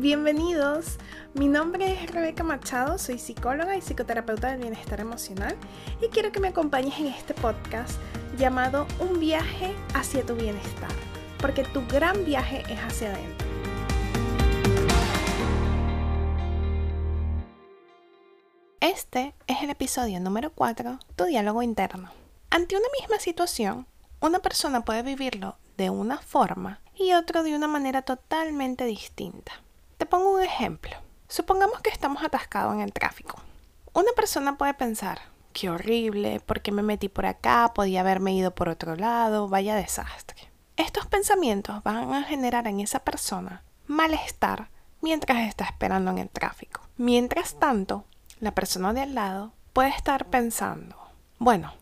Bienvenidos. Mi nombre es Rebeca Machado, soy psicóloga y psicoterapeuta del bienestar emocional y quiero que me acompañes en este podcast llamado Un viaje hacia tu bienestar, porque tu gran viaje es hacia adentro. Este es el episodio número 4, tu diálogo interno. Ante una misma situación, una persona puede vivirlo de una forma y otro de una manera totalmente distinta. Te pongo un ejemplo. Supongamos que estamos atascados en el tráfico. Una persona puede pensar, qué horrible, porque me metí por acá, podía haberme ido por otro lado, vaya desastre. Estos pensamientos van a generar en esa persona malestar mientras está esperando en el tráfico. Mientras tanto, la persona de al lado puede estar pensando, bueno,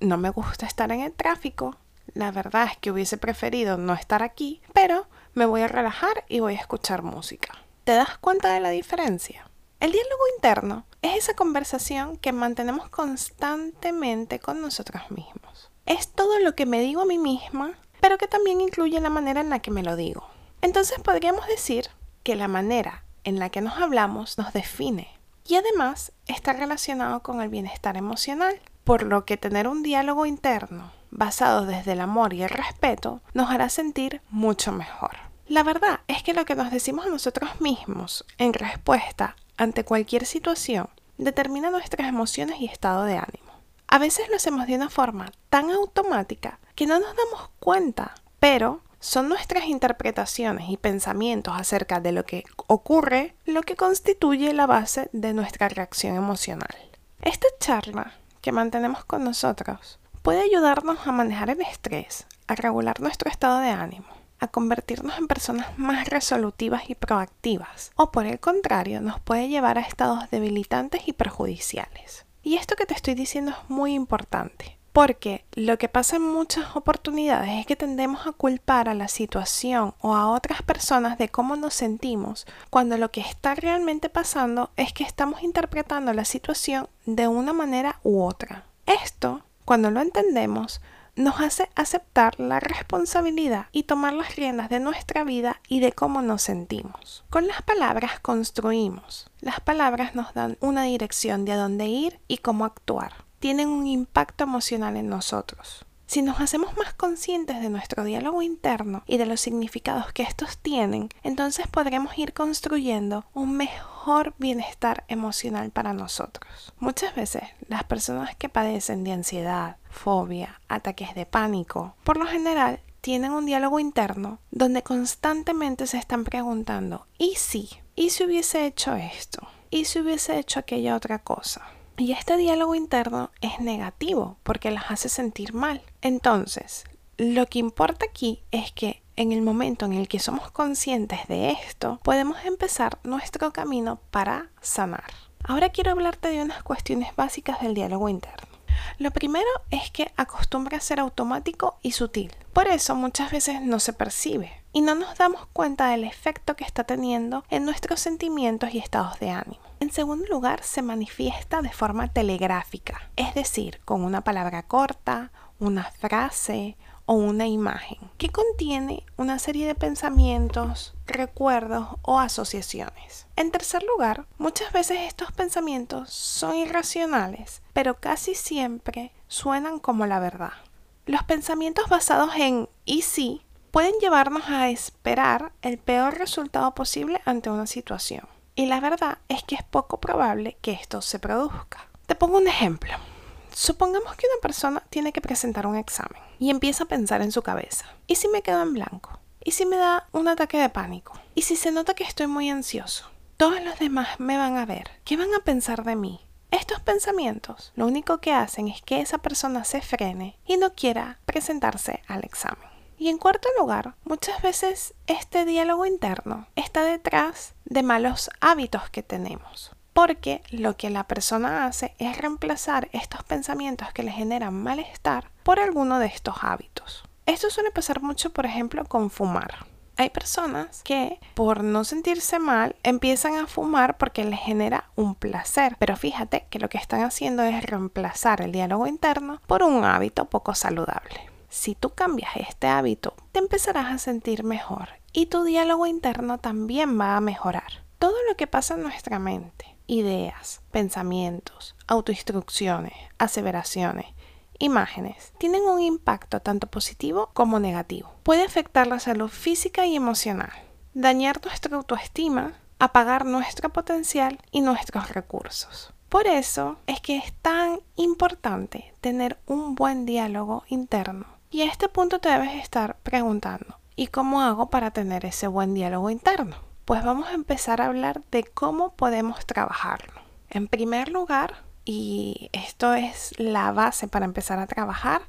no me gusta estar en el tráfico, la verdad es que hubiese preferido no estar aquí, pero me voy a relajar y voy a escuchar música. ¿Te das cuenta de la diferencia? El diálogo interno es esa conversación que mantenemos constantemente con nosotros mismos. Es todo lo que me digo a mí misma, pero que también incluye la manera en la que me lo digo. Entonces podríamos decir que la manera en la que nos hablamos nos define y además está relacionado con el bienestar emocional, por lo que tener un diálogo interno basado desde el amor y el respeto nos hará sentir mucho mejor. La verdad es que lo que nos decimos a nosotros mismos en respuesta ante cualquier situación determina nuestras emociones y estado de ánimo. A veces lo hacemos de una forma tan automática que no nos damos cuenta, pero son nuestras interpretaciones y pensamientos acerca de lo que ocurre lo que constituye la base de nuestra reacción emocional. Esta charla que mantenemos con nosotros puede ayudarnos a manejar el estrés, a regular nuestro estado de ánimo, a convertirnos en personas más resolutivas y proactivas, o por el contrario, nos puede llevar a estados debilitantes y perjudiciales. Y esto que te estoy diciendo es muy importante, porque lo que pasa en muchas oportunidades es que tendemos a culpar a la situación o a otras personas de cómo nos sentimos, cuando lo que está realmente pasando es que estamos interpretando la situación de una manera u otra. Esto cuando lo entendemos, nos hace aceptar la responsabilidad y tomar las riendas de nuestra vida y de cómo nos sentimos. Con las palabras construimos. Las palabras nos dan una dirección de a dónde ir y cómo actuar. Tienen un impacto emocional en nosotros. Si nos hacemos más conscientes de nuestro diálogo interno y de los significados que estos tienen, entonces podremos ir construyendo un mejor bienestar emocional para nosotros. Muchas veces las personas que padecen de ansiedad, fobia, ataques de pánico, por lo general tienen un diálogo interno donde constantemente se están preguntando, ¿y si? ¿Y si hubiese hecho esto? ¿Y si hubiese hecho aquella otra cosa? Y este diálogo interno es negativo porque las hace sentir mal. Entonces, lo que importa aquí es que en el momento en el que somos conscientes de esto, podemos empezar nuestro camino para sanar. Ahora quiero hablarte de unas cuestiones básicas del diálogo interno. Lo primero es que acostumbra a ser automático y sutil. Por eso muchas veces no se percibe y no nos damos cuenta del efecto que está teniendo en nuestros sentimientos y estados de ánimo. En segundo lugar, se manifiesta de forma telegráfica, es decir, con una palabra corta, una frase o una imagen que contiene una serie de pensamientos, recuerdos o asociaciones. En tercer lugar, muchas veces estos pensamientos son irracionales, pero casi siempre suenan como la verdad. Los pensamientos basados en y si pueden llevarnos a esperar el peor resultado posible ante una situación. Y la verdad es que es poco probable que esto se produzca. Te pongo un ejemplo. Supongamos que una persona tiene que presentar un examen y empieza a pensar en su cabeza. ¿Y si me quedo en blanco? ¿Y si me da un ataque de pánico? ¿Y si se nota que estoy muy ansioso? Todos los demás me van a ver. ¿Qué van a pensar de mí? Estos pensamientos lo único que hacen es que esa persona se frene y no quiera presentarse al examen. Y en cuarto lugar, muchas veces este diálogo interno está detrás de malos hábitos que tenemos. Porque lo que la persona hace es reemplazar estos pensamientos que le generan malestar por alguno de estos hábitos. Esto suele pasar mucho, por ejemplo, con fumar. Hay personas que por no sentirse mal empiezan a fumar porque les genera un placer, pero fíjate que lo que están haciendo es reemplazar el diálogo interno por un hábito poco saludable. Si tú cambias este hábito, te empezarás a sentir mejor y tu diálogo interno también va a mejorar. Todo lo que pasa en nuestra mente, ideas, pensamientos, autoinstrucciones, aseveraciones, imágenes, tienen un impacto tanto positivo como negativo. Puede afectar la salud física y emocional, dañar nuestra autoestima, apagar nuestro potencial y nuestros recursos. Por eso es que es tan importante tener un buen diálogo interno. Y a este punto te debes estar preguntando, ¿y cómo hago para tener ese buen diálogo interno? Pues vamos a empezar a hablar de cómo podemos trabajarlo. En primer lugar, y esto es la base para empezar a trabajar,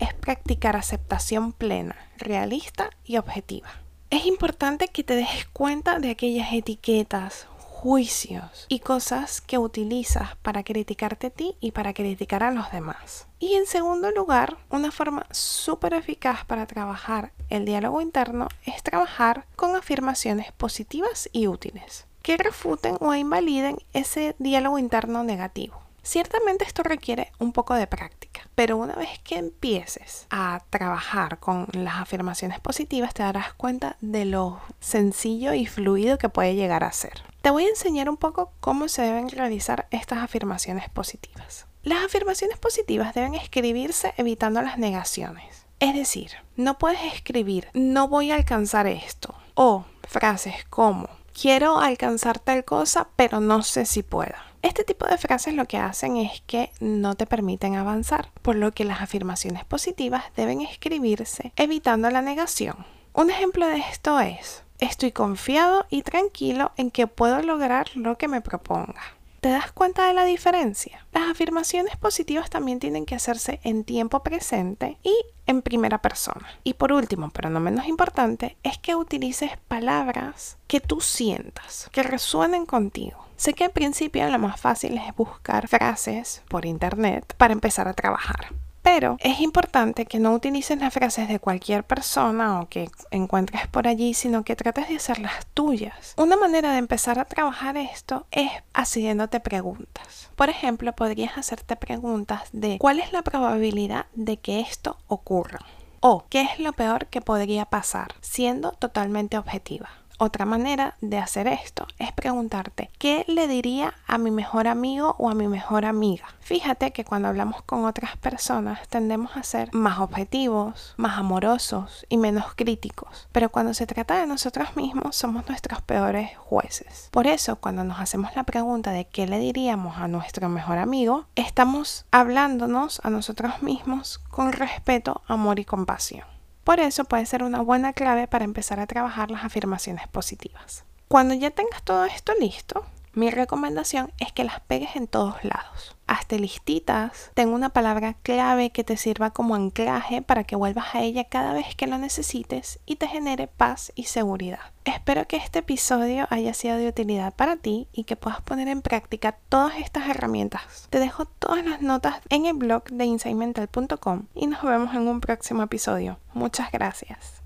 es practicar aceptación plena, realista y objetiva. Es importante que te des cuenta de aquellas etiquetas, juicios y cosas que utilizas para criticarte a ti y para criticar a los demás. Y en segundo lugar, una forma súper eficaz para trabajar el diálogo interno es trabajar con afirmaciones positivas y útiles que refuten o invaliden ese diálogo interno negativo. Ciertamente esto requiere un poco de práctica, pero una vez que empieces a trabajar con las afirmaciones positivas te darás cuenta de lo sencillo y fluido que puede llegar a ser. Te voy a enseñar un poco cómo se deben realizar estas afirmaciones positivas. Las afirmaciones positivas deben escribirse evitando las negaciones. Es decir, no puedes escribir no voy a alcanzar esto o frases como quiero alcanzar tal cosa pero no sé si pueda. Este tipo de frases lo que hacen es que no te permiten avanzar, por lo que las afirmaciones positivas deben escribirse evitando la negación. Un ejemplo de esto es, estoy confiado y tranquilo en que puedo lograr lo que me proponga. ¿Te das cuenta de la diferencia? Las afirmaciones positivas también tienen que hacerse en tiempo presente y en primera persona. Y por último, pero no menos importante, es que utilices palabras que tú sientas, que resuenen contigo. Sé que al principio lo más fácil es buscar frases por internet para empezar a trabajar. Pero es importante que no utilices las frases de cualquier persona o que encuentres por allí, sino que trates de hacerlas tuyas. Una manera de empezar a trabajar esto es haciéndote preguntas. Por ejemplo, podrías hacerte preguntas de cuál es la probabilidad de que esto ocurra o qué es lo peor que podría pasar, siendo totalmente objetiva. Otra manera de hacer esto es preguntarte, ¿qué le diría a mi mejor amigo o a mi mejor amiga? Fíjate que cuando hablamos con otras personas tendemos a ser más objetivos, más amorosos y menos críticos, pero cuando se trata de nosotros mismos somos nuestros peores jueces. Por eso, cuando nos hacemos la pregunta de qué le diríamos a nuestro mejor amigo, estamos hablándonos a nosotros mismos con respeto, amor y compasión. Por eso puede ser una buena clave para empezar a trabajar las afirmaciones positivas. Cuando ya tengas todo esto listo, mi recomendación es que las pegues en todos lados hazte listitas, ten una palabra clave que te sirva como anclaje para que vuelvas a ella cada vez que lo necesites y te genere paz y seguridad. Espero que este episodio haya sido de utilidad para ti y que puedas poner en práctica todas estas herramientas. Te dejo todas las notas en el blog de insightmental.com y nos vemos en un próximo episodio. Muchas gracias.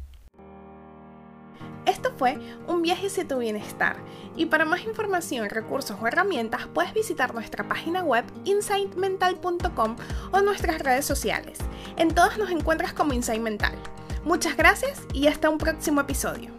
Esto fue un viaje hacia tu bienestar y para más información, recursos o herramientas puedes visitar nuestra página web insightmental.com o nuestras redes sociales. En todas nos encuentras como Insight Mental. Muchas gracias y hasta un próximo episodio.